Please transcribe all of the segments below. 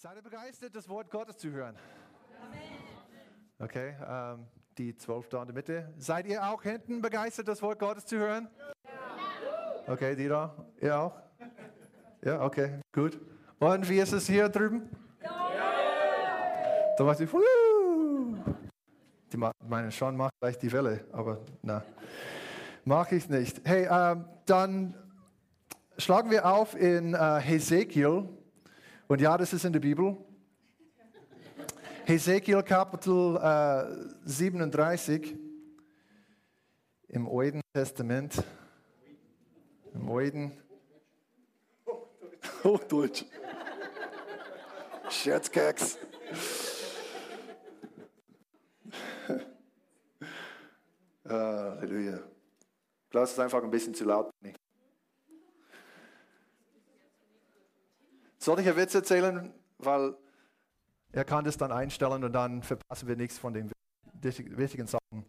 Seid ihr begeistert, das Wort Gottes zu hören? Okay, ähm, die zwölf da in der Mitte. Seid ihr auch hinten begeistert, das Wort Gottes zu hören? Okay, die da? Ihr auch? Ja, okay, gut. Und wie ist es hier drüben? Da macht sie, die meine schon macht gleich die Welle, aber na, mache ich nicht. Hey, ähm, dann schlagen wir auf in äh, Hesekiel. Und ja, das ist in der Bibel. Hesekiel Kapitel äh, 37 im Alten Testament. Im Alten. Hochdeutsch. Scherzkeks. Halleluja. Ich glaube, es einfach ein bisschen zu laut. Soll ich einen Witz erzählen? Weil er kann das dann einstellen und dann verpassen wir nichts von den wichtigen Sachen.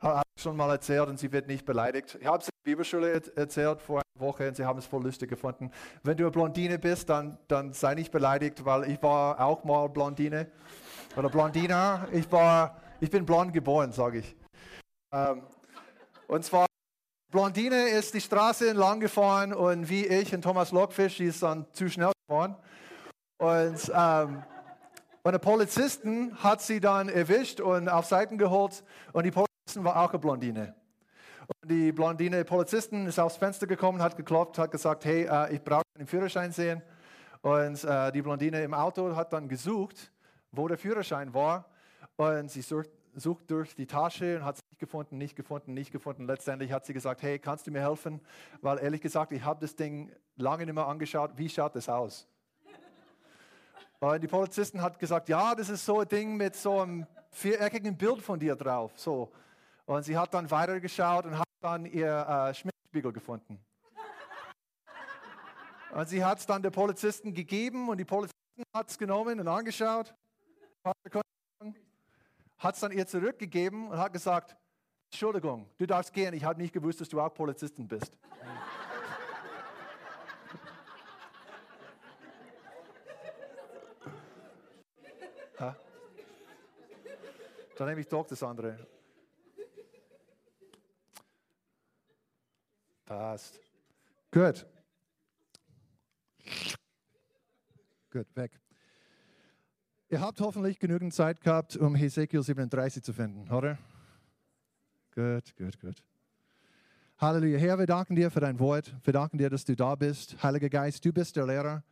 Habe ich schon mal erzählt und sie wird nicht beleidigt. Ich habe es in der Bibelschule erzählt vor einer Woche und sie haben es voll lustig gefunden. Wenn du eine Blondine bist, dann, dann sei nicht beleidigt, weil ich war auch mal Blondine oder Blondina. Ich, war, ich bin blond geboren, sage ich. Ähm, und zwar, Blondine ist die Straße entlang gefahren und wie ich und Thomas Lockfish, die ist dann zu schnell gefahren. Und, ähm, und der Polizisten hat sie dann erwischt und auf Seiten geholt und die Polizisten war auch eine Blondine. Und die Blondine Polizisten ist aufs Fenster gekommen, hat geklopft, hat gesagt, hey, äh, ich brauche einen Führerschein sehen. Und äh, die Blondine im Auto hat dann gesucht, wo der Führerschein war. Und sie sucht, sucht durch die Tasche und hat es nicht gefunden, nicht gefunden, nicht gefunden. Letztendlich hat sie gesagt, hey, kannst du mir helfen? Weil ehrlich gesagt, ich habe das Ding lange nicht mehr angeschaut. Wie schaut das aus? Und die Polizisten hat gesagt, ja, das ist so ein Ding mit so einem viereckigen Bild von dir drauf. So. Und sie hat dann weitergeschaut und hat dann ihr äh, Schminkspiegel gefunden. Und sie hat es dann der Polizisten gegeben und die Polizisten hat es genommen und angeschaut hat es dann ihr zurückgegeben und hat gesagt, Entschuldigung, du darfst gehen, ich habe nicht gewusst, dass du auch Polizistin bist. Dann nehme ich doch das andere. Passt. Gut. Gut, weg. Ihr habt hoffentlich genügend Zeit gehabt, um Hesekiel 37 zu finden, oder? Gut, gut, gut. Halleluja. Herr, wir danken dir für dein Wort. Wir danken dir, dass du da bist. Heiliger Geist, du bist der Lehrer.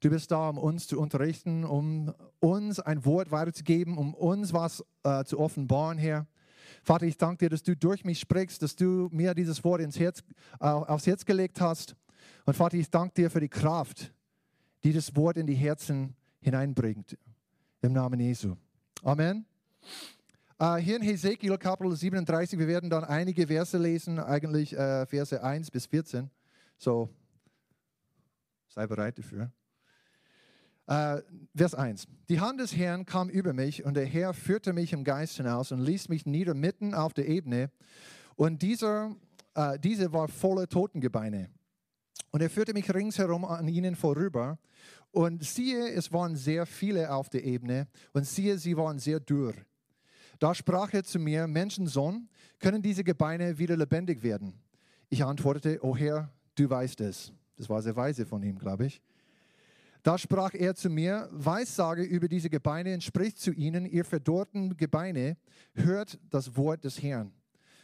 Du bist da, um uns zu unterrichten, um uns ein Wort weiterzugeben, um uns was äh, zu offenbaren, Herr. Vater, ich danke dir, dass du durch mich sprichst, dass du mir dieses Wort ins Herz, äh, aufs Herz gelegt hast. Und Vater, ich danke dir für die Kraft, die das Wort in die Herzen hineinbringt. Im Namen Jesu. Amen. Uh, hier in Hesekiel Kapitel 37, wir werden dann einige Verse lesen, eigentlich uh, Verse 1 bis 14. So, sei bereit dafür. Uh, Vers 1. Die Hand des Herrn kam über mich und der Herr führte mich im Geist hinaus und ließ mich nieder mitten auf der Ebene. Und dieser, diese war voller Totengebeine. Und er führte mich ringsherum an ihnen vorüber. Und siehe, es waren sehr viele auf der Ebene. Und siehe, sie waren sehr dürr. Da sprach er zu mir, Menschensohn, können diese Gebeine wieder lebendig werden? Ich antwortete, O Herr, du weißt es. Das war sehr weise von ihm, glaube ich. Da sprach er zu mir, Weissage über diese Gebeine und spricht zu ihnen, ihr verdorrten Gebeine, hört das Wort des Herrn.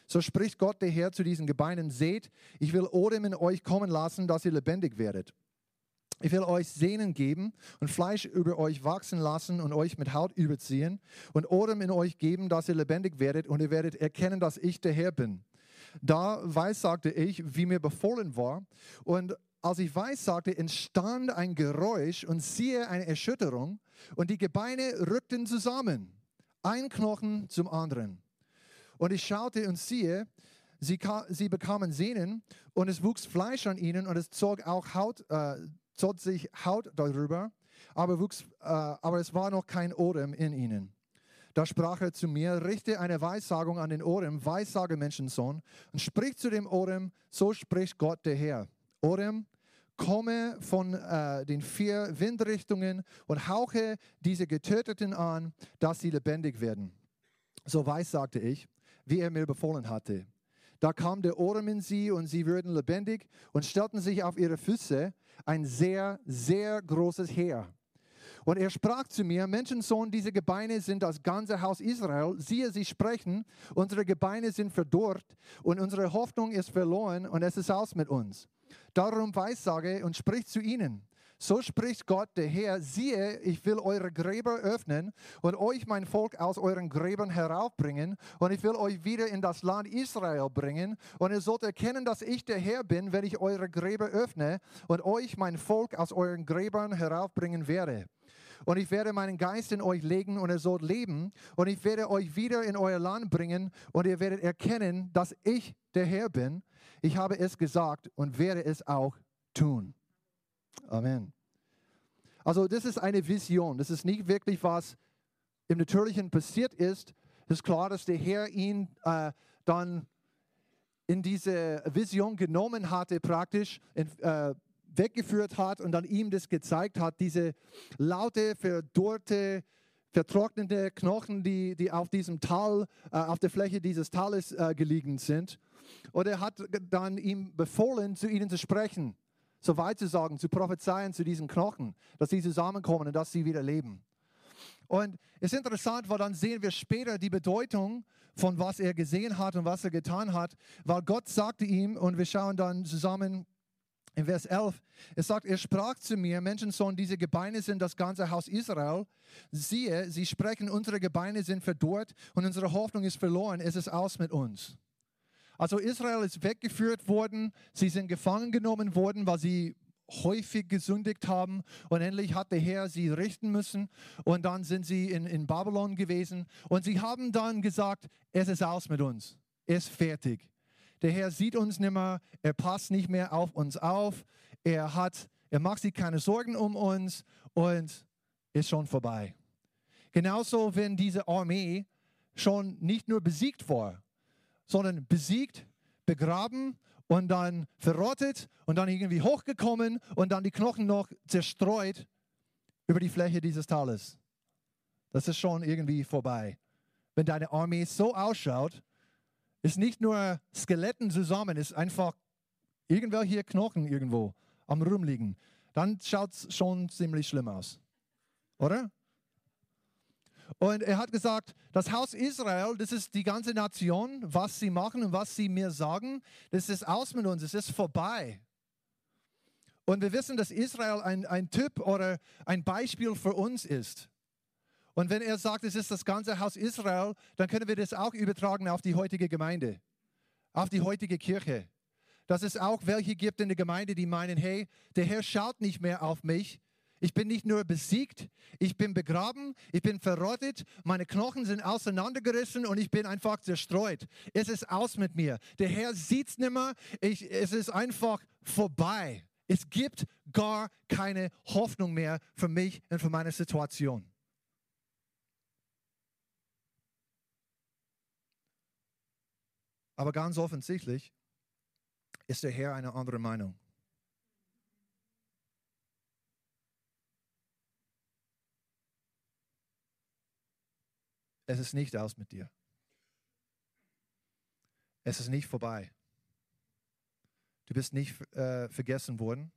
So spricht Gott der Herr zu diesen Gebeinen, seht, ich will Odem in euch kommen lassen, dass ihr lebendig werdet. Ich will euch Sehnen geben und Fleisch über euch wachsen lassen und euch mit Haut überziehen und Odem in euch geben, dass ihr lebendig werdet und ihr werdet erkennen, dass ich der Herr bin. Da weissagte ich, wie mir befohlen war und als ich weissagte, entstand ein Geräusch und siehe eine Erschütterung und die Gebeine rückten zusammen, ein Knochen zum anderen. Und ich schaute und siehe, sie, sie bekamen Sehnen und es wuchs Fleisch an ihnen und es zog auch Haut, äh, zog sich Haut darüber, aber, wuchs, äh, aber es war noch kein Odem in ihnen. Da sprach er zu mir, richte eine Weissagung an den Orem, Weissage Menschensohn, und sprich zu dem Orem, so spricht Gott der Herr. Orem, komme von äh, den vier Windrichtungen und hauche diese Getöteten an, dass sie lebendig werden. So weiß, sagte ich, wie er mir befohlen hatte. Da kam der Ohren in sie und sie würden lebendig und stellten sich auf ihre Füße, ein sehr, sehr großes Heer. Und er sprach zu mir, Menschensohn, diese Gebeine sind das ganze Haus Israel. Siehe, sie sprechen, unsere Gebeine sind verdorrt und unsere Hoffnung ist verloren und es ist aus mit uns. Darum weissage und sprich zu ihnen. So spricht Gott, der Herr, siehe, ich will eure Gräber öffnen und euch mein Volk aus euren Gräbern heraufbringen und ich will euch wieder in das Land Israel bringen und ihr sollt erkennen, dass ich der Herr bin, wenn ich eure Gräber öffne und euch mein Volk aus euren Gräbern heraufbringen werde. Und ich werde meinen Geist in euch legen und ihr sollt leben und ich werde euch wieder in euer Land bringen und ihr werdet erkennen, dass ich der Herr bin. Ich habe es gesagt und werde es auch tun. Amen. Also das ist eine Vision. Das ist nicht wirklich, was im Natürlichen passiert ist. Es ist klar, dass der Herr ihn äh, dann in diese Vision genommen hatte, praktisch äh, weggeführt hat und dann ihm das gezeigt hat, diese laute, verdorrte, vertrocknete Knochen, die, die auf diesem Tal, äh, auf der Fläche dieses Tales äh, gelegen sind. Und er hat dann ihm befohlen, zu ihnen zu sprechen so weit zu sagen, zu prophezeien zu diesen Knochen, dass sie zusammenkommen und dass sie wieder leben. Und es ist interessant, weil dann sehen wir später die Bedeutung von was er gesehen hat und was er getan hat, weil Gott sagte ihm, und wir schauen dann zusammen in Vers 11, es sagt, er sprach zu mir, Menschensohn, diese Gebeine sind das ganze Haus Israel. Siehe, sie sprechen, unsere Gebeine sind verdorrt und unsere Hoffnung ist verloren, es ist aus mit uns. Also Israel ist weggeführt worden, sie sind gefangen genommen worden, weil sie häufig gesündigt haben. Und endlich hat der Herr sie richten müssen. Und dann sind sie in, in Babylon gewesen. Und sie haben dann gesagt, es ist aus mit uns, es ist fertig. Der Herr sieht uns nicht mehr, er passt nicht mehr auf uns auf, er, hat, er macht sich keine Sorgen um uns und ist schon vorbei. Genauso, wenn diese Armee schon nicht nur besiegt war, sondern besiegt, begraben und dann verrottet und dann irgendwie hochgekommen und dann die Knochen noch zerstreut über die Fläche dieses Tales. Das ist schon irgendwie vorbei. Wenn deine Armee so ausschaut, ist nicht nur Skeletten zusammen, ist einfach irgendwelche Knochen irgendwo am Rumliegen. Dann schaut es schon ziemlich schlimm aus. Oder? Und er hat gesagt, das Haus Israel, das ist die ganze Nation, was sie machen und was sie mir sagen, das ist aus mit uns, es ist vorbei. Und wir wissen, dass Israel ein, ein Typ oder ein Beispiel für uns ist. Und wenn er sagt, es ist das ganze Haus Israel, dann können wir das auch übertragen auf die heutige Gemeinde, auf die heutige Kirche. Dass es auch welche gibt in der Gemeinde, die meinen, hey, der Herr schaut nicht mehr auf mich, ich bin nicht nur besiegt, ich bin begraben, ich bin verrottet, meine Knochen sind auseinandergerissen und ich bin einfach zerstreut. Es ist aus mit mir. Der Herr sieht es nicht mehr. Ich, es ist einfach vorbei. Es gibt gar keine Hoffnung mehr für mich und für meine Situation. Aber ganz offensichtlich ist der Herr eine andere Meinung. Es ist nicht aus mit dir. Es ist nicht vorbei. Du bist nicht äh, vergessen worden.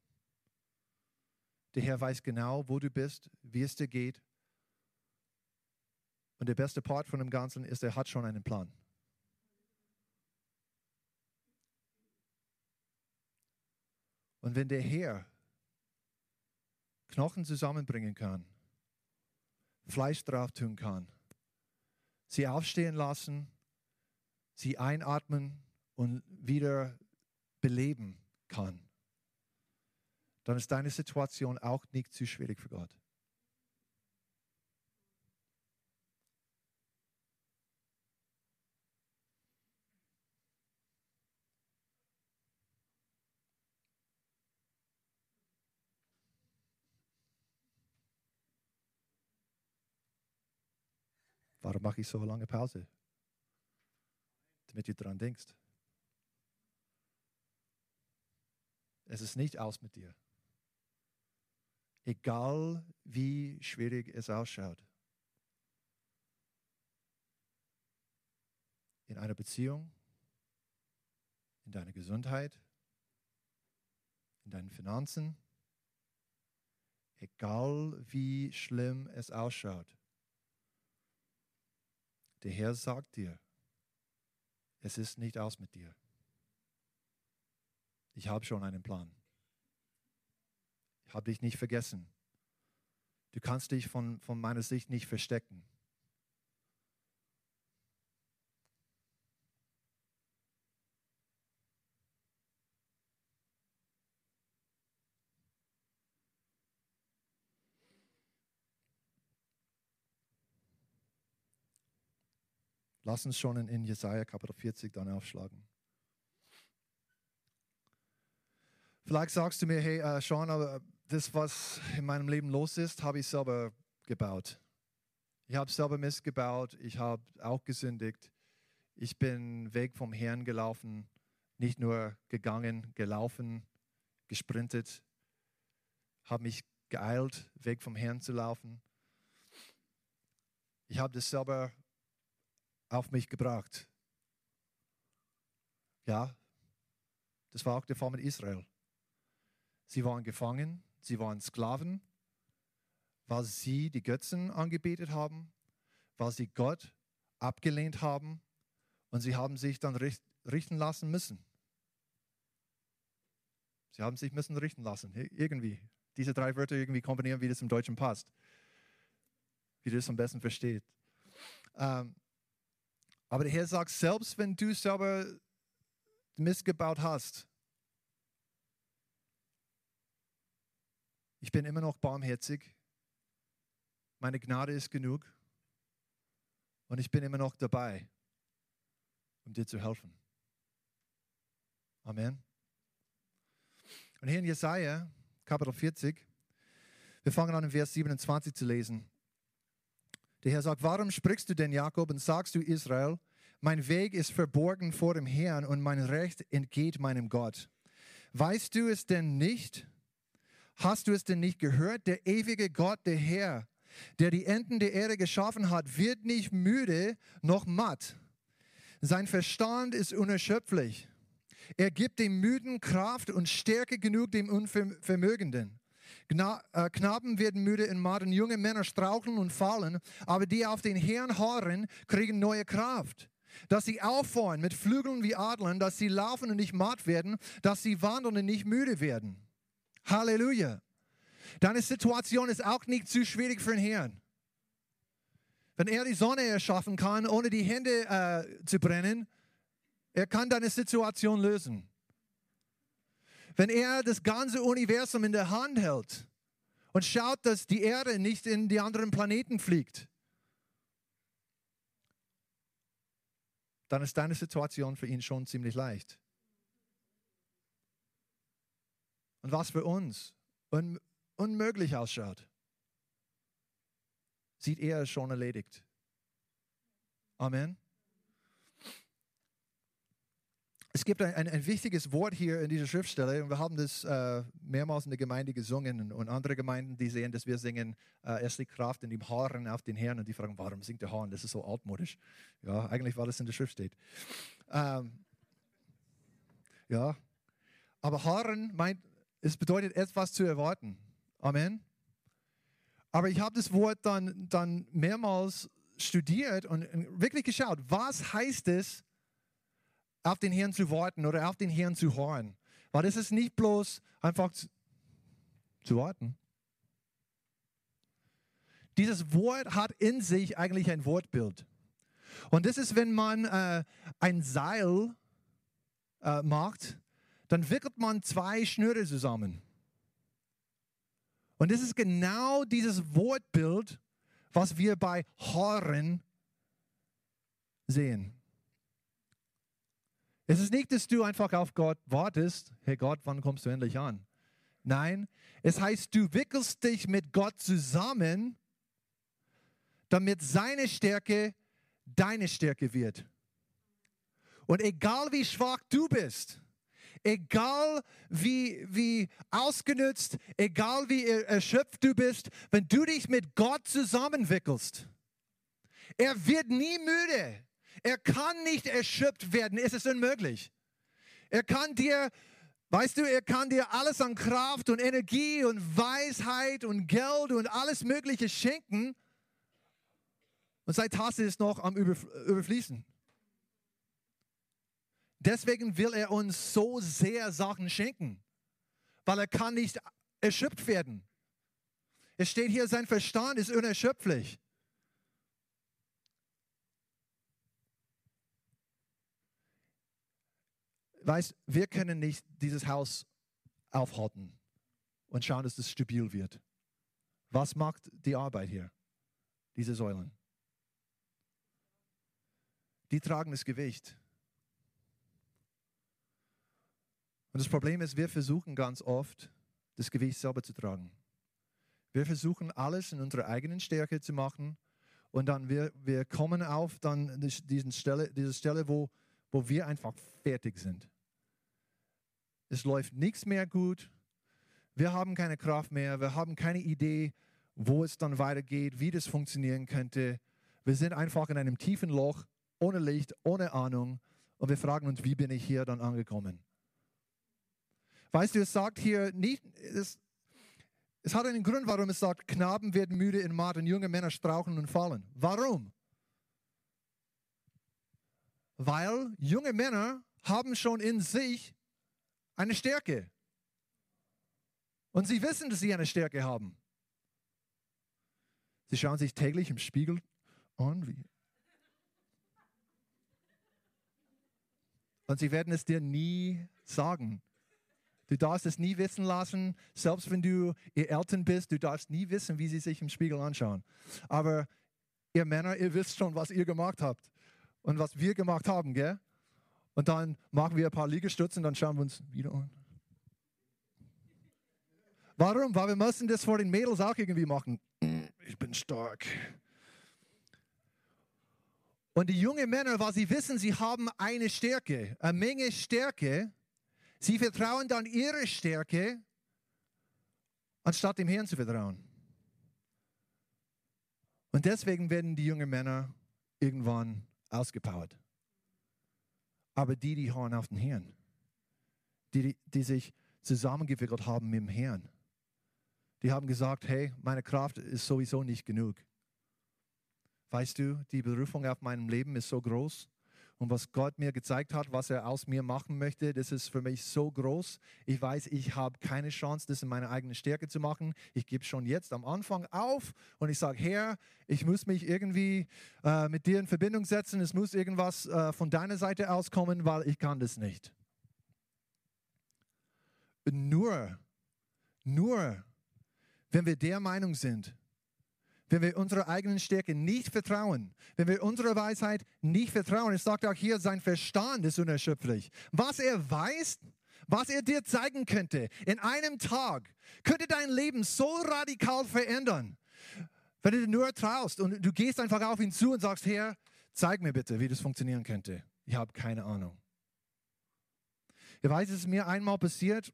Der Herr weiß genau, wo du bist, wie es dir geht. Und der beste Part von dem Ganzen ist, er hat schon einen Plan. Und wenn der Herr Knochen zusammenbringen kann, Fleisch drauf tun kann, sie aufstehen lassen, sie einatmen und wieder beleben kann, dann ist deine Situation auch nicht zu schwierig für Gott. Warum mache ich so lange Pause? Damit du daran denkst. Es ist nicht aus mit dir. egal wie schwierig es ausschaut. In einer Beziehung, in deiner Gesundheit, in deinen Finanzen, egal wie schlimm es ausschaut. Der Herr sagt dir, es ist nicht aus mit dir. Ich habe schon einen Plan. Ich habe dich nicht vergessen. Du kannst dich von, von meiner Sicht nicht verstecken. Lass uns schon in, Jesaja Kapitel 40 dann aufschlagen. Vielleicht sagst du mir, hey, äh, Sean, aber das, was in meinem Leben los ist, habe ich selber gebaut. Ich habe selber Mist gebaut, ich habe auch gesündigt. Ich bin weg vom Herrn gelaufen, nicht nur gegangen, gelaufen, gesprintet, habe mich geeilt, weg vom Herrn zu laufen. Ich habe das selber auf mich gebracht. Ja, das war auch der Fall mit Israel. Sie waren gefangen, sie waren Sklaven, weil sie die Götzen angebetet haben, weil sie Gott abgelehnt haben und sie haben sich dann richten lassen müssen. Sie haben sich müssen richten lassen, irgendwie. Diese drei Wörter irgendwie kombinieren, wie das im Deutschen passt. Wie du es am besten versteht. Ähm, aber der Herr sagt, selbst wenn du selber Mist gebaut hast, ich bin immer noch barmherzig, meine Gnade ist genug und ich bin immer noch dabei, um dir zu helfen. Amen. Und hier in Jesaja, Kapitel 40, wir fangen an, in Vers 27 zu lesen. Der Herr sagt, warum sprichst du denn, Jakob, und sagst du, Israel, mein Weg ist verborgen vor dem Herrn und mein Recht entgeht meinem Gott. Weißt du es denn nicht? Hast du es denn nicht gehört? Der ewige Gott, der Herr, der die Enden der Erde geschaffen hat, wird nicht müde noch matt. Sein Verstand ist unerschöpflich. Er gibt dem Müden Kraft und Stärke genug dem Unvermögenden. Äh, Knaben werden müde in Maden, junge Männer straucheln und fallen, aber die auf den Herrn harren, kriegen neue Kraft. Dass sie auffahren mit Flügeln wie Adlern, dass sie laufen und nicht matt werden, dass sie wandeln und nicht müde werden. Halleluja. Deine Situation ist auch nicht zu schwierig für den Herrn. Wenn er die Sonne erschaffen kann, ohne die Hände äh, zu brennen, er kann deine Situation lösen. Wenn er das ganze Universum in der Hand hält und schaut, dass die Erde nicht in die anderen Planeten fliegt, dann ist deine Situation für ihn schon ziemlich leicht. Und was für uns un unmöglich ausschaut, sieht er schon erledigt. Amen. Es gibt ein, ein, ein, wichtiges Wort hier in dieser Schriftstelle und wir haben das äh, mehrmals in der Gemeinde gesungen und andere Gemeinden, die sehen, dass wir singen, äh, es liegt Kraft in dem Haaren auf den Herrn und die fragen, warum singt der Haaren? Das ist so altmodisch. Ja, eigentlich, weil es in der Schrift steht. Ähm, ja, aber Haaren meint, es bedeutet etwas zu erwarten. Amen. Aber ich habe das Wort dann, dann mehrmals studiert und wirklich geschaut, was heißt es, auf den Herrn zu warten oder auf den Herrn zu hören. Weil das ist nicht bloß einfach zu, zu warten. Dieses Wort hat in sich eigentlich ein Wortbild. Und das ist, wenn man äh, ein Seil äh, macht, dann wickelt man zwei Schnüre zusammen. Und das ist genau dieses Wortbild, was wir bei Horren sehen. Es ist nicht, dass du einfach auf Gott wartest, hey Gott, wann kommst du endlich an? Nein, es heißt, du wickelst dich mit Gott zusammen, damit seine Stärke deine Stärke wird. Und egal wie schwach du bist, egal wie, wie ausgenützt, egal wie erschöpft du bist, wenn du dich mit Gott zusammenwickelst, er wird nie müde. Er kann nicht erschöpft werden. Es ist unmöglich. Er kann dir, weißt du, er kann dir alles an Kraft und Energie und Weisheit und Geld und alles Mögliche schenken. Und seine Tasse ist noch am Überfließen. Deswegen will er uns so sehr Sachen schenken, weil er kann nicht erschöpft werden. Es steht hier, sein Verstand ist unerschöpflich. Weißt, wir können nicht dieses Haus aufhalten und schauen, dass es stabil wird. Was macht die Arbeit hier? Diese Säulen. Die tragen das Gewicht. Und das Problem ist, wir versuchen ganz oft, das Gewicht selber zu tragen. Wir versuchen alles in unserer eigenen Stärke zu machen und dann wir, wir kommen auf dann diesen Stelle, diese Stelle, wo, wo wir einfach fertig sind. Es läuft nichts mehr gut. Wir haben keine Kraft mehr. Wir haben keine Idee, wo es dann weitergeht, wie das funktionieren könnte. Wir sind einfach in einem tiefen Loch, ohne Licht, ohne Ahnung. Und wir fragen uns, wie bin ich hier dann angekommen? Weißt du, es sagt hier nicht, es, es hat einen Grund, warum es sagt, Knaben werden müde in Maat und junge Männer strauchen und fallen. Warum? Weil junge Männer haben schon in sich eine Stärke. Und sie wissen, dass sie eine Stärke haben. Sie schauen sich täglich im Spiegel an. Wie und sie werden es dir nie sagen. Du darfst es nie wissen lassen, selbst wenn du ihr Eltern bist, du darfst nie wissen, wie sie sich im Spiegel anschauen. Aber ihr Männer, ihr wisst schon, was ihr gemacht habt und was wir gemacht haben, gell? Und dann machen wir ein paar Liegestützen, dann schauen wir uns wieder an. Warum? Weil wir müssen das vor den Mädels auch irgendwie machen. Ich bin stark. Und die jungen Männer, weil sie wissen, sie haben eine Stärke, eine Menge Stärke, Sie vertrauen dann ihre Stärke, anstatt dem Herrn zu vertrauen. Und deswegen werden die jungen Männer irgendwann ausgepowert. Aber die, die hören auf den Herrn, die, die sich zusammengewickelt haben mit dem Herrn, die haben gesagt, hey, meine Kraft ist sowieso nicht genug. Weißt du, die Berufung auf meinem Leben ist so groß, und was Gott mir gezeigt hat, was er aus mir machen möchte, das ist für mich so groß. Ich weiß, ich habe keine Chance, das in meiner eigenen Stärke zu machen. Ich gebe schon jetzt am Anfang auf und ich sage, Herr, ich muss mich irgendwie äh, mit dir in Verbindung setzen. Es muss irgendwas äh, von deiner Seite auskommen, weil ich kann das nicht. Nur, nur, wenn wir der Meinung sind, wenn wir unserer eigenen Stärke nicht vertrauen, wenn wir unserer Weisheit nicht vertrauen, es sagt auch hier, sein Verstand ist unerschöpflich. Was er weiß, was er dir zeigen könnte in einem Tag, könnte dein Leben so radikal verändern, wenn du nur traust und du gehst einfach auf ihn zu und sagst, Herr, zeig mir bitte, wie das funktionieren könnte. Ich habe keine Ahnung. Ich weiß, es ist mir einmal passiert,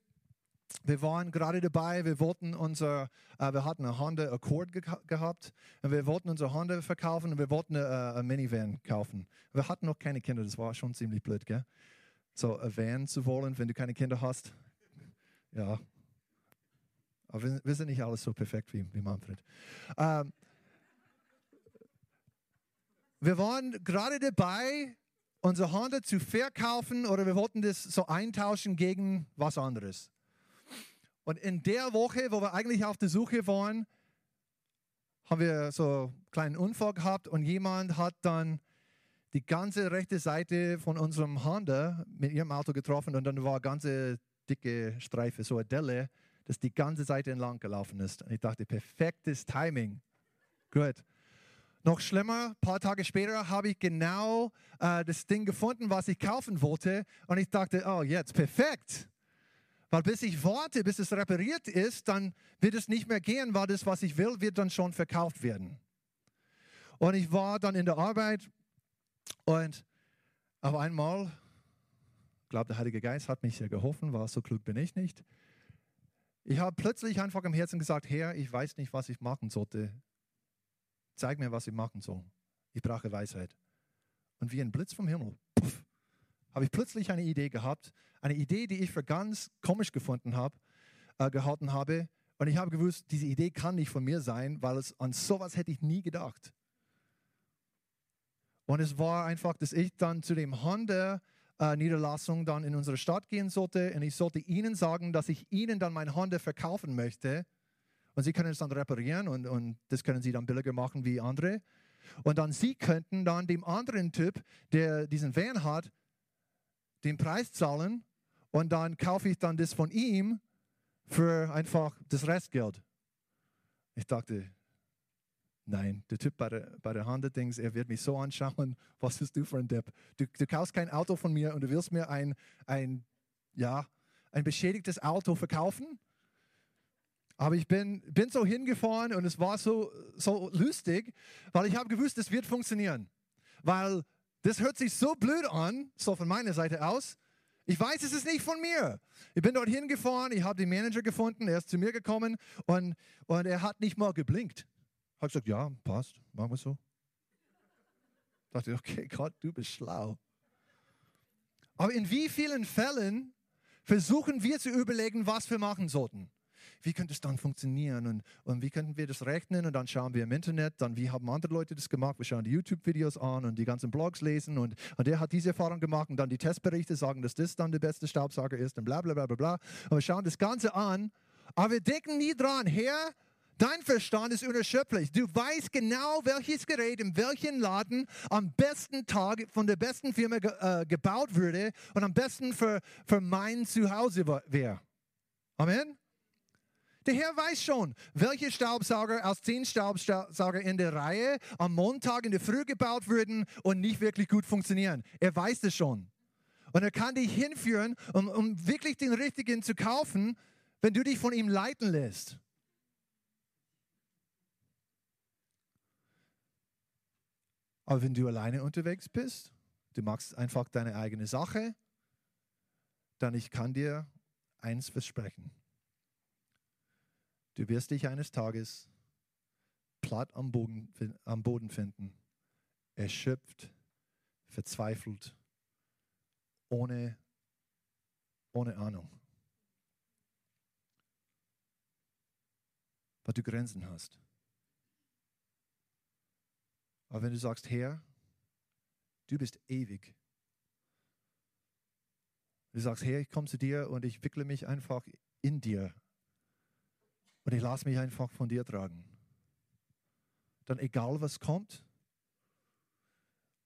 wir waren gerade dabei, wir wollten unser, äh, wir hatten eine Honda Accord ge gehabt und wir wollten unsere Honda verkaufen und wir wollten eine, äh, eine, Minivan kaufen. Wir hatten noch keine Kinder, das war schon ziemlich blöd, gell? So, ein Van zu wollen, wenn du keine Kinder hast. Ja. Aber wir, wir sind nicht alles so perfekt wie, wie Manfred. Ähm, wir waren gerade dabei, unsere Honda zu verkaufen oder wir wollten das so eintauschen gegen was anderes. Und in der Woche, wo wir eigentlich auf der Suche waren, haben wir so einen kleinen Unfall gehabt und jemand hat dann die ganze rechte Seite von unserem Honda mit ihrem Auto getroffen und dann war eine ganze dicke Streife, so eine Delle, dass die ganze Seite entlang gelaufen ist. Und ich dachte, perfektes Timing. Gut. Noch schlimmer, ein paar Tage später habe ich genau äh, das Ding gefunden, was ich kaufen wollte. Und ich dachte, oh, jetzt perfekt. Weil bis ich warte, bis es repariert ist, dann wird es nicht mehr gehen, weil das, was ich will, wird dann schon verkauft werden. Und ich war dann in der Arbeit und auf einmal glaube, der Heilige Geist hat mich sehr geholfen, war so klug bin ich nicht. Ich habe plötzlich einfach im Herzen gesagt, Herr, ich weiß nicht, was ich machen sollte. Zeig mir, was ich machen soll. Ich brauche Weisheit. Und wie ein Blitz vom Himmel, habe ich plötzlich eine Idee gehabt, eine Idee, die ich für ganz komisch gefunden habe, äh, gehalten habe. Und ich habe gewusst, diese Idee kann nicht von mir sein, weil es an sowas hätte ich nie gedacht. Und es war einfach, dass ich dann zu dem Honda äh, Niederlassung dann in unsere Stadt gehen sollte und ich sollte ihnen sagen, dass ich ihnen dann mein Honda verkaufen möchte. Und sie können es dann reparieren und, und das können sie dann billiger machen wie andere. Und dann sie könnten dann dem anderen Typ, der diesen Van hat, den Preis zahlen und dann kaufe ich dann das von ihm für einfach das Restgeld. Ich dachte, nein, der Typ bei der, bei der Handel-Dings, er wird mich so anschauen, was bist du für ein Depp? Du, du kaufst kein Auto von mir und du willst mir ein, ein, ja, ein beschädigtes Auto verkaufen? Aber ich bin, bin so hingefahren und es war so, so lustig, weil ich habe gewusst, es wird funktionieren. Weil das hört sich so blöd an, so von meiner Seite aus. Ich weiß, es ist nicht von mir. Ich bin dort hingefahren, ich habe den Manager gefunden, er ist zu mir gekommen und, und er hat nicht mal geblinkt. Hat gesagt, ja, passt, machen wir so. Ich dachte, okay, Gott, du bist schlau. Aber in wie vielen Fällen versuchen wir zu überlegen, was wir machen sollten? Wie könnte es dann funktionieren und, und wie könnten wir das rechnen und dann schauen wir im Internet, dann wie haben andere Leute das gemacht, wir schauen die YouTube-Videos an und die ganzen Blogs lesen und, und der hat diese Erfahrung gemacht und dann die Testberichte sagen, dass das dann der beste Staubsauger ist und bla bla bla bla bla und wir schauen das Ganze an, aber wir denken nie dran, Herr, Dein Verstand ist unerschöpflich. Du weißt genau, welches Gerät in welchem Laden am besten Tag von der besten Firma ge äh, gebaut würde und am besten für, für mein Zuhause wäre. Amen. Der Herr weiß schon, welche Staubsauger aus zehn Staubsauger in der Reihe am Montag in der Früh gebaut würden und nicht wirklich gut funktionieren. Er weiß es schon. Und er kann dich hinführen, um, um wirklich den richtigen zu kaufen, wenn du dich von ihm leiten lässt. Aber wenn du alleine unterwegs bist, du machst einfach deine eigene Sache, dann ich kann dir eins versprechen. Du wirst dich eines Tages platt am Boden, am Boden finden, erschöpft, verzweifelt, ohne, ohne Ahnung. Weil du Grenzen hast. Aber wenn du sagst, Herr, du bist ewig. Du sagst, Herr, ich komme zu dir und ich wickle mich einfach in dir und ich lasse mich einfach von dir tragen. Dann egal was kommt,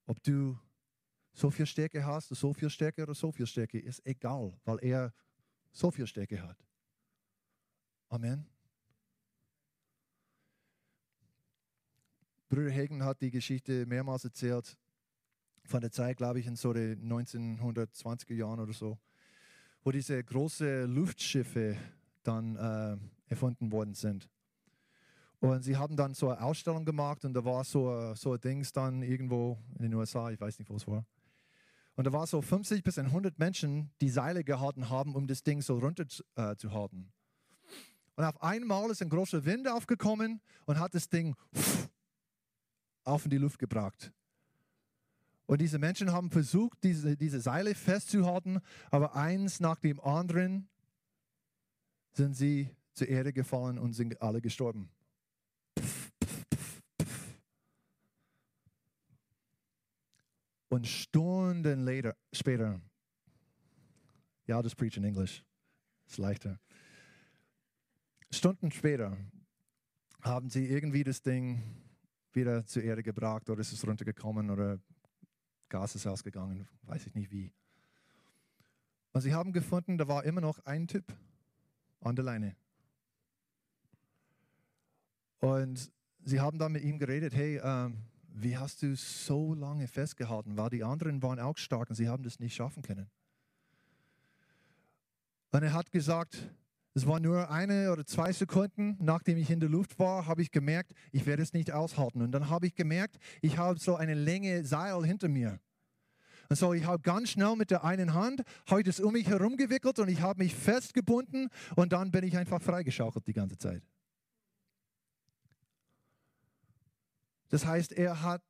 ob du so viel Stärke hast, so viel Stärke oder so viel Stärke, ist egal, weil er so viel Stärke hat. Amen. Bruder Hagen hat die Geschichte mehrmals erzählt, von der Zeit, glaube ich, in so den 1920er Jahren oder so, wo diese großen Luftschiffe dann äh, erfunden worden sind. Und sie haben dann so eine Ausstellung gemacht und da war so, so ein Dings dann irgendwo in den USA, ich weiß nicht, wo es war. Und da war so 50 bis 100 Menschen, die Seile gehalten haben, um das Ding so runterzuhalten. Äh, und auf einmal ist ein großer Wind aufgekommen und hat das Ding auf in die Luft gebracht. Und diese Menschen haben versucht, diese, diese Seile festzuhalten, aber eins nach dem anderen sind sie zur Erde gefallen und sind alle gestorben. Und Stunden later, später, ja, das preach in Englisch, ist leichter. Stunden später haben sie irgendwie das Ding wieder zur Erde gebracht oder ist es runtergekommen oder Gas ist ausgegangen, weiß ich nicht wie. Und sie haben gefunden, da war immer noch ein Typ an der Leine. Und sie haben dann mit ihm geredet, hey, ähm, wie hast du so lange festgehalten? Weil die anderen waren auch stark und sie haben das nicht schaffen können. Und er hat gesagt, es war nur eine oder zwei Sekunden, nachdem ich in der Luft war, habe ich gemerkt, ich werde es nicht aushalten. Und dann habe ich gemerkt, ich habe so eine Länge Seil hinter mir. Und so, ich habe ganz schnell mit der einen Hand heute es um mich herum gewickelt und ich habe mich festgebunden und dann bin ich einfach freigeschaukelt die ganze Zeit. Das heißt, er hat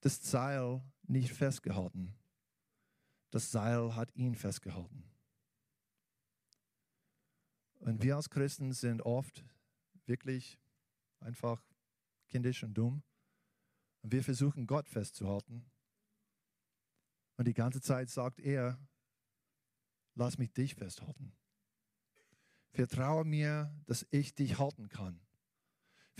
das Seil nicht festgehalten. Das Seil hat ihn festgehalten. Und wir als Christen sind oft wirklich einfach kindisch und dumm. Und wir versuchen Gott festzuhalten. Und die ganze Zeit sagt er, lass mich dich festhalten. Vertraue mir, dass ich dich halten kann.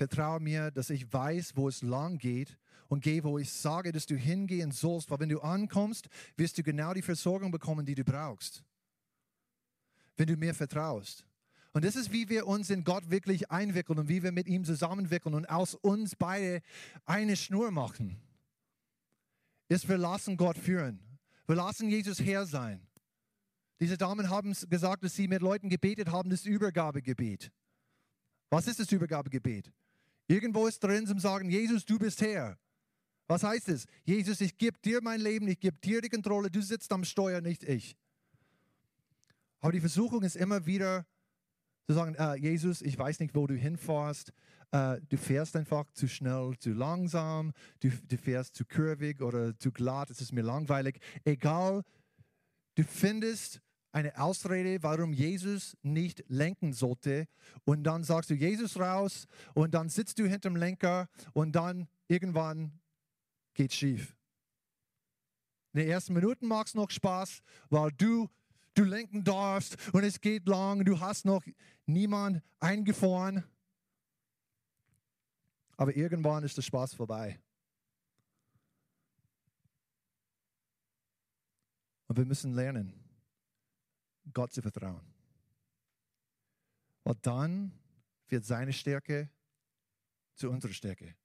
Vertraue mir, dass ich weiß, wo es lang geht und gehe, wo ich sage, dass du hingehen sollst. Weil wenn du ankommst, wirst du genau die Versorgung bekommen, die du brauchst. Wenn du mir vertraust. Und das ist, wie wir uns in Gott wirklich einwickeln und wie wir mit ihm zusammenwickeln und aus uns beide eine Schnur machen. Ist, wir lassen Gott führen. Wir lassen Jesus Herr sein. Diese Damen haben gesagt, dass sie mit Leuten gebetet haben, das Übergabegebet. Was ist das Übergabegebet? Irgendwo ist drin zum Sagen, Jesus, du bist Herr. Was heißt es? Jesus, ich gebe dir mein Leben, ich gebe dir die Kontrolle, du sitzt am Steuer, nicht ich. Aber die Versuchung ist immer wieder, zu sagen, äh, Jesus, ich weiß nicht, wo du hinfährst. Äh, du fährst einfach zu schnell, zu langsam, du, du fährst zu kurvig oder zu glatt, es ist mir langweilig. Egal, du findest eine Ausrede, warum Jesus nicht lenken sollte. Und dann sagst du Jesus raus und dann sitzt du hinterm Lenker und dann irgendwann geht schief. In den ersten Minuten macht es noch Spaß, weil du du lenken darfst und es geht lang, du hast noch niemand eingefahren. Aber irgendwann ist der Spaß vorbei. Und wir müssen lernen, Gott zu vertrauen. Und dann wird seine Stärke zu unserer Stärke.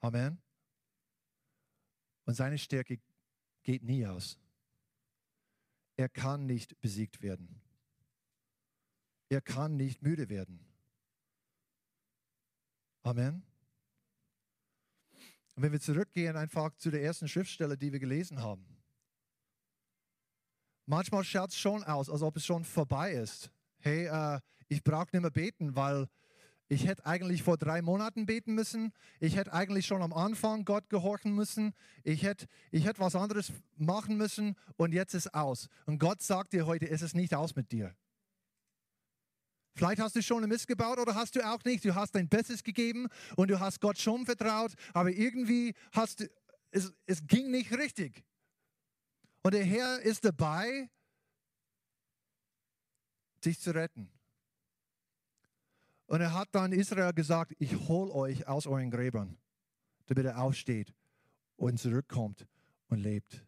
Amen. Und seine Stärke geht nie aus. Er kann nicht besiegt werden. Er kann nicht müde werden. Amen. Und wenn wir zurückgehen einfach zu der ersten Schriftstelle, die wir gelesen haben. Manchmal schaut es schon aus, als ob es schon vorbei ist. Hey, äh, ich brauche nicht mehr beten, weil ich hätte eigentlich vor drei Monaten beten müssen. Ich hätte eigentlich schon am Anfang Gott gehorchen müssen. Ich hätte, ich hätte was anderes machen müssen und jetzt ist aus. Und Gott sagt dir heute, es ist nicht aus mit dir. Vielleicht hast du schon einen Mist gebaut oder hast du auch nicht. Du hast dein Bestes gegeben und du hast Gott schon vertraut, aber irgendwie hast du, es, es ging nicht richtig. Und der Herr ist dabei, dich zu retten. Und er hat dann Israel gesagt, ich hole euch aus euren Gräbern, damit er aufsteht und zurückkommt und lebt.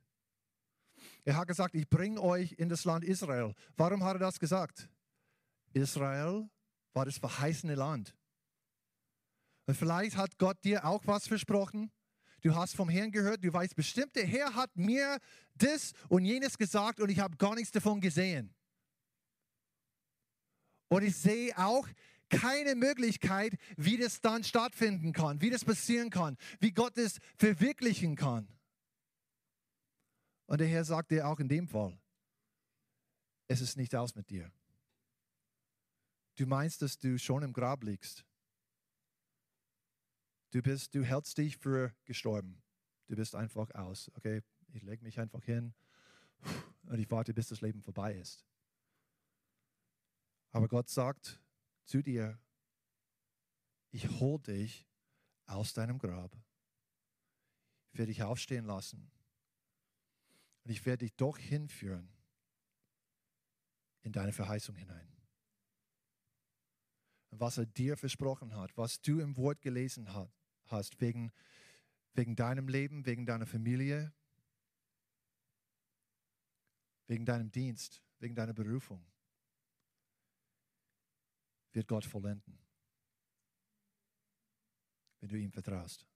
Er hat gesagt, ich bringe euch in das Land Israel. Warum hat er das gesagt? Israel war das verheißene Land. Und vielleicht hat Gott dir auch was versprochen. Du hast vom Herrn gehört, du weißt bestimmt, der Herr hat mir das und jenes gesagt und ich habe gar nichts davon gesehen. Und ich sehe auch, keine Möglichkeit, wie das dann stattfinden kann, wie das passieren kann, wie Gott es verwirklichen kann. Und der Herr sagt dir auch in dem Fall, es ist nicht aus mit dir. Du meinst, dass du schon im Grab liegst. Du bist, du hältst dich für gestorben. Du bist einfach aus. Okay, ich lege mich einfach hin und ich warte, bis das Leben vorbei ist. Aber Gott sagt, zu dir, ich hole dich aus deinem Grab. Ich werde dich aufstehen lassen. Und ich werde dich doch hinführen in deine Verheißung hinein. Und was er dir versprochen hat, was du im Wort gelesen hast, wegen, wegen deinem Leben, wegen deiner Familie, wegen deinem Dienst, wegen deiner Berufung wird Gott vollenden, wenn du ihm vertraust.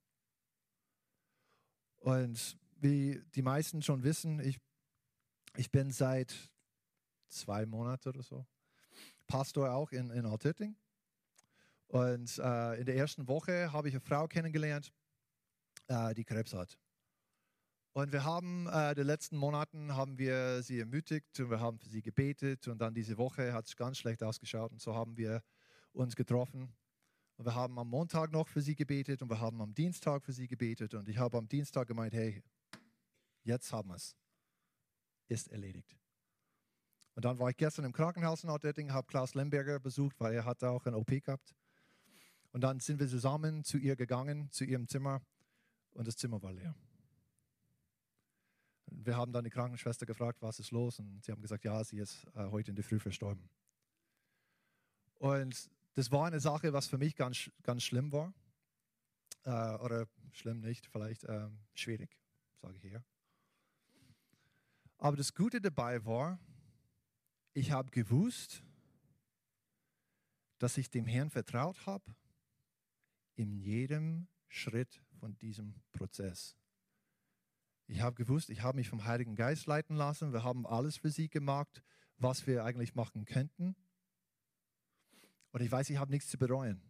Und wie die meisten schon wissen, ich, ich bin seit zwei Monaten oder so Pastor auch in, in Altötting. Und äh, in der ersten Woche habe ich eine Frau kennengelernt, äh, die Krebs hat. Und wir haben äh, die letzten Monaten haben wir sie ermutigt und wir haben für sie gebetet und dann diese Woche hat es ganz schlecht ausgeschaut und so haben wir uns getroffen und wir haben am Montag noch für sie gebetet und wir haben am Dienstag für sie gebetet und ich habe am Dienstag gemeint, hey, jetzt haben wir es, ist erledigt. Und dann war ich gestern im Krankenhaus in Nordetting, habe Klaus Lemberger besucht, weil er hat auch ein OP gehabt. Und dann sind wir zusammen zu ihr gegangen, zu ihrem Zimmer und das Zimmer war leer. Wir haben dann die Krankenschwester gefragt, was ist los? Und sie haben gesagt, ja, sie ist äh, heute in der Früh verstorben. Und das war eine Sache, was für mich ganz, ganz schlimm war. Äh, oder schlimm nicht, vielleicht äh, schwierig, sage ich hier. Aber das Gute dabei war, ich habe gewusst, dass ich dem Herrn vertraut habe in jedem Schritt von diesem Prozess. Ich habe gewusst, ich habe mich vom Heiligen Geist leiten lassen. Wir haben alles für sie gemacht, was wir eigentlich machen könnten. Und ich weiß, ich habe nichts zu bereuen.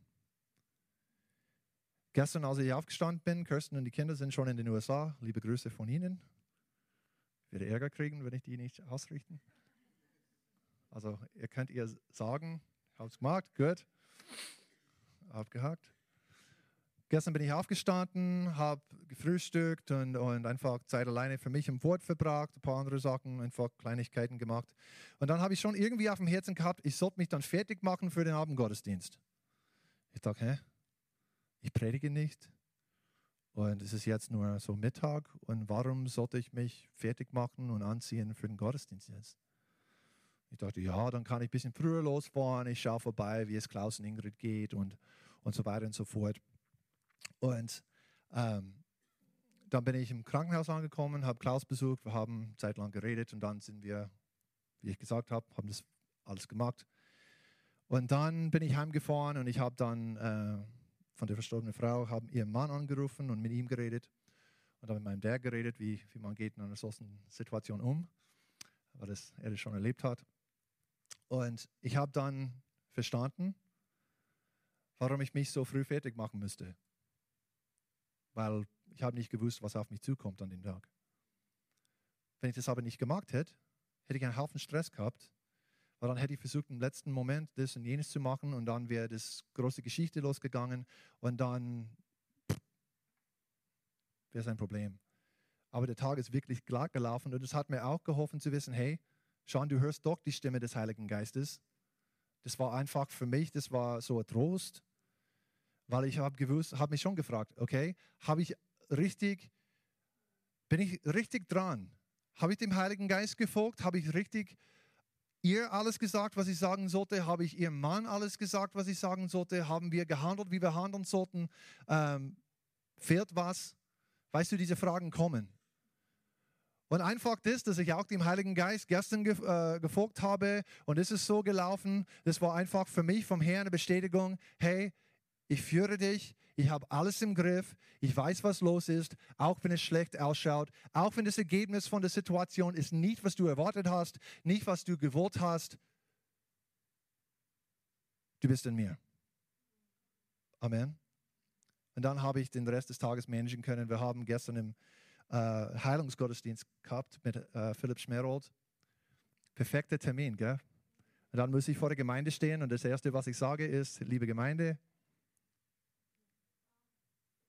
Gestern, als ich aufgestanden bin, Kirsten und die Kinder sind schon in den USA. Liebe Grüße von Ihnen. Ich werde Ärger kriegen, wenn ich die nicht ausrichten. Also ihr könnt ihr sagen, habe es gemacht, gut, abgehakt. Gestern bin ich aufgestanden, habe gefrühstückt und, und, einfach Zeit alleine für mich im Wort verbracht, ein paar andere Sachen, einfach Kleinigkeiten gemacht. Und dann habe ich schon irgendwie auf dem Herzen gehabt, ich sollte mich dann fertig machen für den Abendgottesdienst. Ich dachte, hä? Ich predige nicht. Und es ist jetzt nur so Mittag. Und warum sollte ich mich fertig machen und anziehen für den Gottesdienst jetzt? Ich dachte, ja, dann kann ich ein bisschen früher losfahren. Ich schaue vorbei, wie es Klaus und Ingrid geht und, und so weiter und so fort. Und ähm, dann bin ich im Krankenhaus angekommen, habe Klaus besucht, wir haben zeitlang geredet und dann sind wir, wie ich gesagt habe, haben das alles gemacht. Und dann bin ich heimgefahren und ich habe dann äh, von der verstorbenen Frau haben ihren Mann angerufen und mit ihm geredet und dann mit meinem Dad geredet, wie, wie man geht in einer solchen Situation um, weil das, er das schon erlebt hat. Und ich habe dann verstanden, warum ich mich so früh fertig machen müsste. Weil ich habe nicht gewusst, was auf mich zukommt an dem Tag. Wenn ich das aber nicht gemacht hätte, hätte ich einen Haufen Stress gehabt, weil dann hätte ich versucht, im letzten Moment das und jenes zu machen und dann wäre das große Geschichte losgegangen und dann wäre es ein Problem. Aber der Tag ist wirklich glatt gelaufen und es hat mir auch geholfen zu wissen, hey, Sean, du hörst doch die Stimme des Heiligen Geistes. Das war einfach für mich, das war so ein Trost, weil ich habe gewusst, habe mich schon gefragt, okay, habe ich richtig, bin ich richtig dran? Habe ich dem Heiligen Geist gefolgt? Habe ich richtig ihr alles gesagt, was ich sagen sollte? Habe ich ihrem Mann alles gesagt, was ich sagen sollte? Haben wir gehandelt, wie wir handeln sollten? Ähm, fehlt was? Weißt du, diese Fragen kommen. Und einfach das, dass ich auch dem Heiligen Geist gestern ge äh, gefolgt habe und es ist so gelaufen, das war einfach für mich vom Herrn eine Bestätigung, hey, ich führe dich, ich habe alles im Griff, ich weiß, was los ist, auch wenn es schlecht ausschaut, auch wenn das Ergebnis von der Situation ist nicht, was du erwartet hast, nicht, was du gewollt hast. Du bist in mir. Amen. Und dann habe ich den Rest des Tages managen können. Wir haben gestern im äh, Heilungsgottesdienst gehabt mit äh, Philipp Schmerold. Perfekter Termin, gell? Und dann muss ich vor der Gemeinde stehen und das Erste, was ich sage, ist, liebe Gemeinde,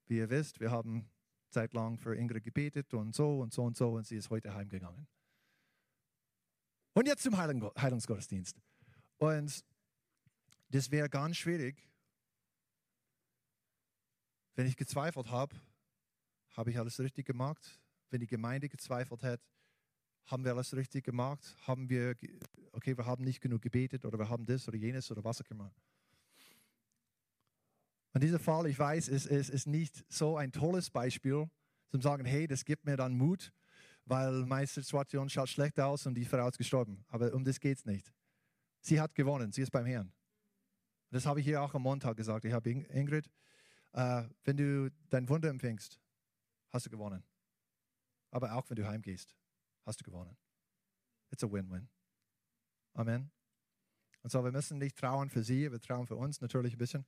wie ihr wisst, wir haben zeitlang für Ingrid gebetet und so und so und so und sie ist heute heimgegangen. Und jetzt zum Heilungsgottesdienst. Und das wäre ganz schwierig, wenn ich gezweifelt habe, habe ich alles richtig gemacht? Wenn die Gemeinde gezweifelt hat, haben wir alles richtig gemacht? Haben wir, okay, wir haben nicht genug gebetet oder wir haben das oder jenes oder was auch immer. Und dieser Fall, ich weiß, ist, ist, ist nicht so ein tolles Beispiel, zum sagen, hey, das gibt mir dann Mut, weil meine Situation schaut schlecht aus und die Frau ist gestorben. Aber um das geht es nicht. Sie hat gewonnen, sie ist beim Herrn. Das habe ich hier auch am Montag gesagt. Ich habe Ingrid, äh, wenn du dein Wunder empfängst, hast du gewonnen. Aber auch wenn du heimgehst, hast du gewonnen. It's a win-win. Amen. Und so, wir müssen nicht trauen für sie, wir trauen für uns natürlich ein bisschen.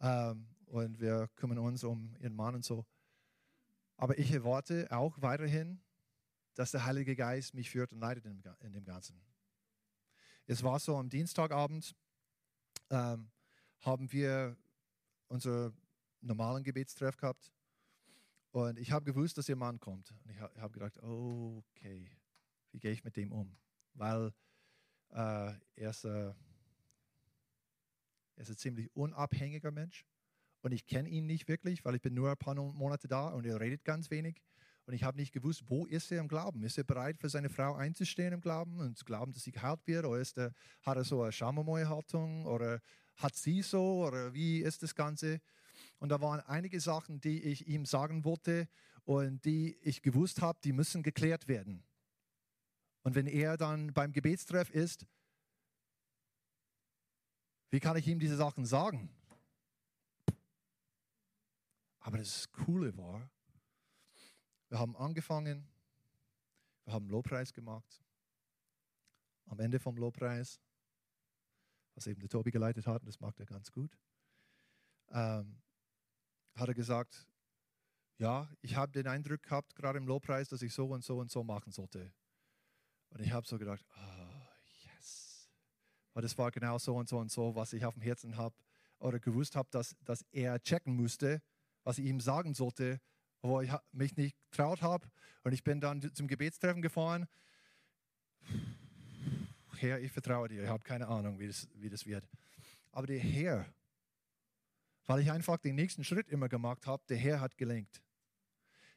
Ähm, und wir kümmern uns um ihren Mann und so. Aber ich erwarte auch weiterhin, dass der Heilige Geist mich führt und leitet in dem Ganzen. Es war so am Dienstagabend, ähm, haben wir unseren normalen Gebetstreff gehabt. Und ich habe gewusst, dass ihr Mann kommt. Und ich habe gedacht, okay, wie gehe ich mit dem um? Weil äh, er, ist, äh, er ist ein ziemlich unabhängiger Mensch. Und ich kenne ihn nicht wirklich, weil ich bin nur ein paar Monate da und er redet ganz wenig. Und ich habe nicht gewusst, wo ist er im Glauben? Ist er bereit, für seine Frau einzustehen im Glauben und zu glauben, dass sie geheilt wird? Oder ist er, hat er so eine Schamamoy-Haltung? Oder hat sie so? Oder wie ist das Ganze? Und da waren einige Sachen, die ich ihm sagen wollte und die ich gewusst habe, die müssen geklärt werden. Und wenn er dann beim Gebetstreff ist, wie kann ich ihm diese Sachen sagen? Aber das Coole war, wir haben angefangen, wir haben Lobpreis gemacht. Am Ende vom Lobpreis, was eben der Tobi geleitet hat, und das macht er ganz gut, ähm, hat er gesagt, ja, ich habe den Eindruck gehabt, gerade im Lobpreis, dass ich so und so und so machen sollte. Und ich habe so gedacht, yes. Weil das war genau so und so und so, was ich auf dem Herzen habe oder gewusst habe, dass, dass er checken musste, was ich ihm sagen sollte, wo ich mich nicht getraut habe. Und ich bin dann zum Gebetstreffen gefahren. Herr, ich vertraue dir. Ich habe keine Ahnung, wie das, wie das wird. Aber der Herr, weil ich einfach den nächsten Schritt immer gemacht habe, der Herr hat gelenkt.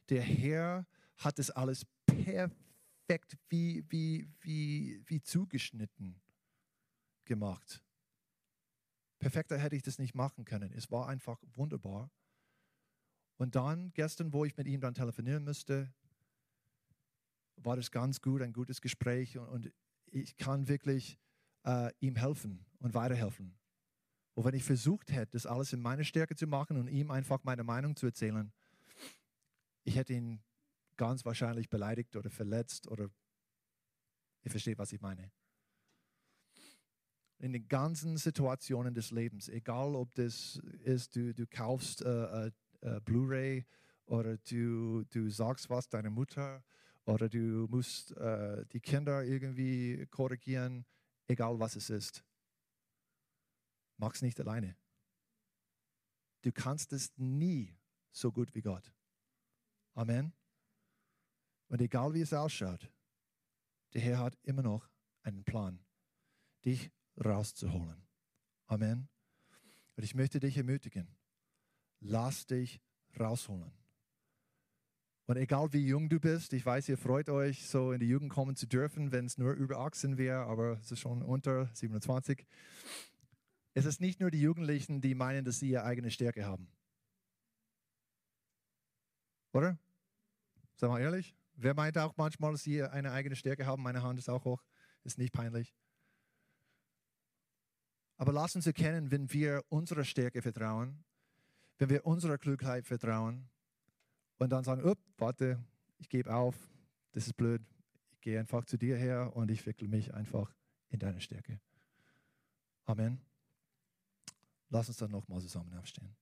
Der Herr hat das alles perfekt wie, wie, wie, wie zugeschnitten gemacht. Perfekter hätte ich das nicht machen können. Es war einfach wunderbar. Und dann, gestern, wo ich mit ihm dann telefonieren musste, war das ganz gut, ein gutes Gespräch und, und ich kann wirklich äh, ihm helfen und weiterhelfen. Und wenn ich versucht hätte, das alles in meiner Stärke zu machen und ihm einfach meine Meinung zu erzählen, ich hätte ihn ganz wahrscheinlich beleidigt oder verletzt oder ihr versteht, was ich meine. In den ganzen Situationen des Lebens, egal ob das ist, du, du kaufst äh, äh äh, Blu-ray oder du, du sagst was deiner Mutter oder du musst äh, die Kinder irgendwie korrigieren, egal was es ist. Mach's nicht alleine. Du kannst es nie so gut wie Gott. Amen. Und egal wie es ausschaut, der Herr hat immer noch einen Plan, dich rauszuholen. Amen. Und ich möchte dich ermutigen, lass dich rausholen. Und egal wie jung du bist, ich weiß, ihr freut euch, so in die Jugend kommen zu dürfen, wenn es nur über 18 wäre, aber es ist schon unter 27. Es ist nicht nur die Jugendlichen, die meinen, dass sie ihre eigene Stärke haben. Oder? Sag mal ehrlich. Wer meint auch manchmal, dass sie eine eigene Stärke haben? Meine Hand ist auch hoch. Ist nicht peinlich. Aber lass uns erkennen, wenn wir unserer Stärke vertrauen, wenn wir unserer Klugheit vertrauen und dann sagen, warte, ich gebe auf, das ist blöd, ich gehe einfach zu dir her und ich wickle mich einfach in deine Stärke. Amen. Lass uns dann nochmal zusammen aufstehen.